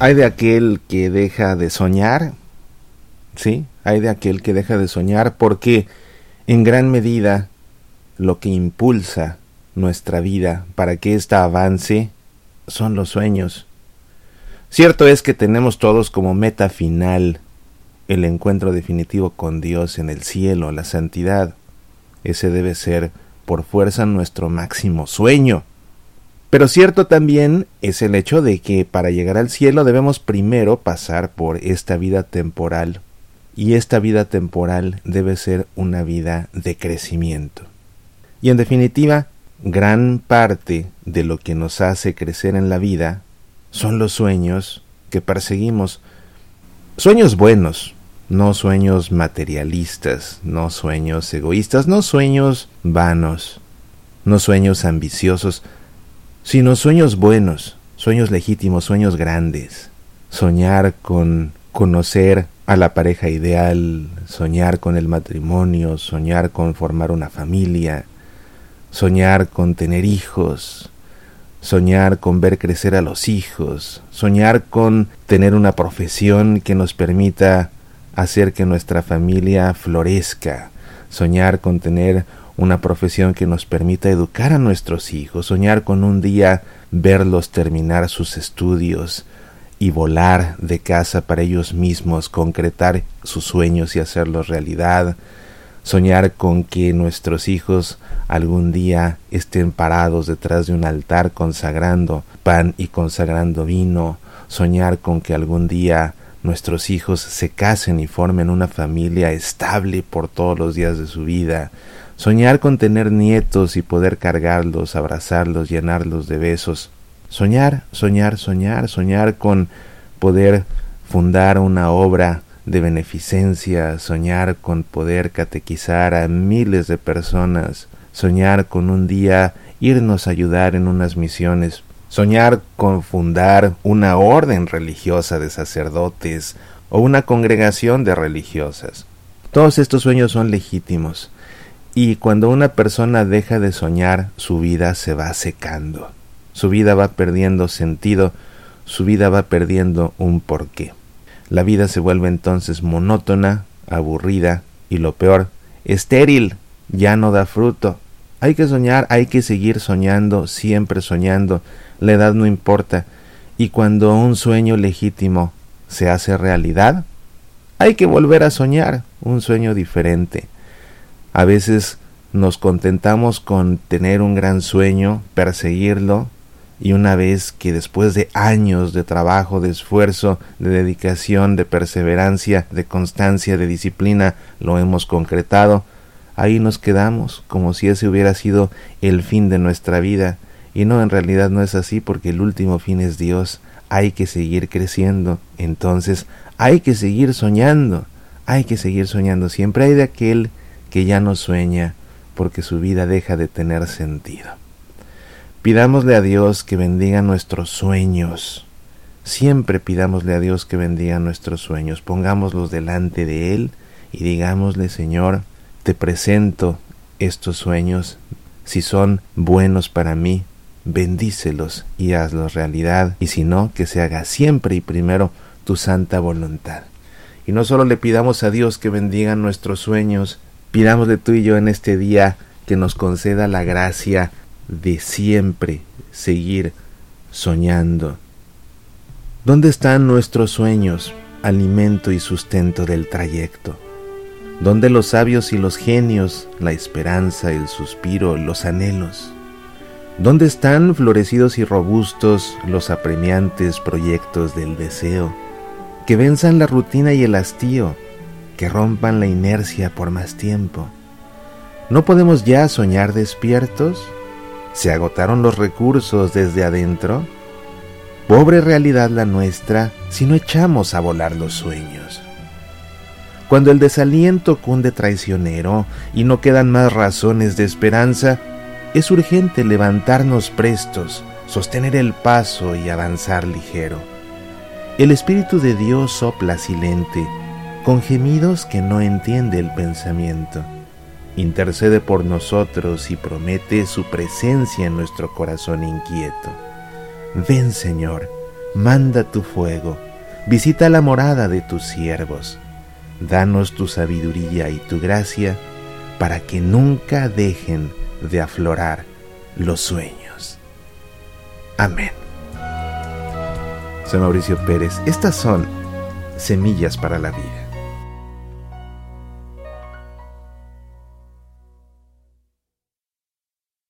Hay de aquel que deja de soñar, ¿sí? Hay de aquel que deja de soñar porque en gran medida lo que impulsa nuestra vida para que ésta avance son los sueños. Cierto es que tenemos todos como meta final el encuentro definitivo con Dios en el cielo, la santidad. Ese debe ser por fuerza nuestro máximo sueño. Pero cierto también es el hecho de que para llegar al cielo debemos primero pasar por esta vida temporal y esta vida temporal debe ser una vida de crecimiento. Y en definitiva, gran parte de lo que nos hace crecer en la vida son los sueños que perseguimos. Sueños buenos, no sueños materialistas, no sueños egoístas, no sueños vanos, no sueños ambiciosos, sino sueños buenos, sueños legítimos, sueños grandes. Soñar con conocer a la pareja ideal, soñar con el matrimonio, soñar con formar una familia, soñar con tener hijos, soñar con ver crecer a los hijos, soñar con tener una profesión que nos permita hacer que nuestra familia florezca, soñar con tener una profesión que nos permita educar a nuestros hijos, soñar con un día verlos terminar sus estudios y volar de casa para ellos mismos, concretar sus sueños y hacerlos realidad, soñar con que nuestros hijos algún día estén parados detrás de un altar consagrando pan y consagrando vino, soñar con que algún día nuestros hijos se casen y formen una familia estable por todos los días de su vida, Soñar con tener nietos y poder cargarlos, abrazarlos, llenarlos de besos. Soñar, soñar, soñar, soñar con poder fundar una obra de beneficencia, soñar con poder catequizar a miles de personas, soñar con un día irnos a ayudar en unas misiones, soñar con fundar una orden religiosa de sacerdotes o una congregación de religiosas. Todos estos sueños son legítimos, y cuando una persona deja de soñar, su vida se va secando, su vida va perdiendo sentido, su vida va perdiendo un porqué. La vida se vuelve entonces monótona, aburrida y lo peor, estéril, ya no da fruto. Hay que soñar, hay que seguir soñando, siempre soñando, la edad no importa, y cuando un sueño legítimo se hace realidad, hay que volver a soñar un sueño diferente. A veces nos contentamos con tener un gran sueño, perseguirlo, y una vez que después de años de trabajo, de esfuerzo, de dedicación, de perseverancia, de constancia, de disciplina, lo hemos concretado, ahí nos quedamos como si ese hubiera sido el fin de nuestra vida. Y no, en realidad no es así porque el último fin es Dios. Hay que seguir creciendo. Entonces hay que seguir soñando. Hay que seguir soñando. Siempre hay de aquel que ya no sueña porque su vida deja de tener sentido. Pidámosle a Dios que bendiga nuestros sueños. Siempre pidámosle a Dios que bendiga nuestros sueños. Pongámoslos delante de Él y digámosle, Señor, te presento estos sueños. Si son buenos para mí, bendícelos y hazlos realidad. Y si no, que se haga siempre y primero tu santa voluntad. Y no solo le pidamos a Dios que bendiga nuestros sueños, Pidámosle tú y yo en este día que nos conceda la gracia de siempre seguir soñando. ¿Dónde están nuestros sueños, alimento y sustento del trayecto? ¿Dónde los sabios y los genios, la esperanza, el suspiro, los anhelos? ¿Dónde están florecidos y robustos los apremiantes proyectos del deseo? Que venzan la rutina y el hastío, que rompan la inercia por más tiempo. ¿No podemos ya soñar despiertos? ¿Se agotaron los recursos desde adentro? Pobre realidad la nuestra si no echamos a volar los sueños. Cuando el desaliento cunde traicionero y no quedan más razones de esperanza, es urgente levantarnos prestos, sostener el paso y avanzar ligero. El Espíritu de Dios sopla silente, con gemidos que no entiende el pensamiento. Intercede por nosotros y promete su presencia en nuestro corazón inquieto. Ven Señor, manda tu fuego, visita la morada de tus siervos, danos tu sabiduría y tu gracia para que nunca dejen de aflorar los sueños. Amén. Soy Mauricio Pérez. Estas son semillas para la vida.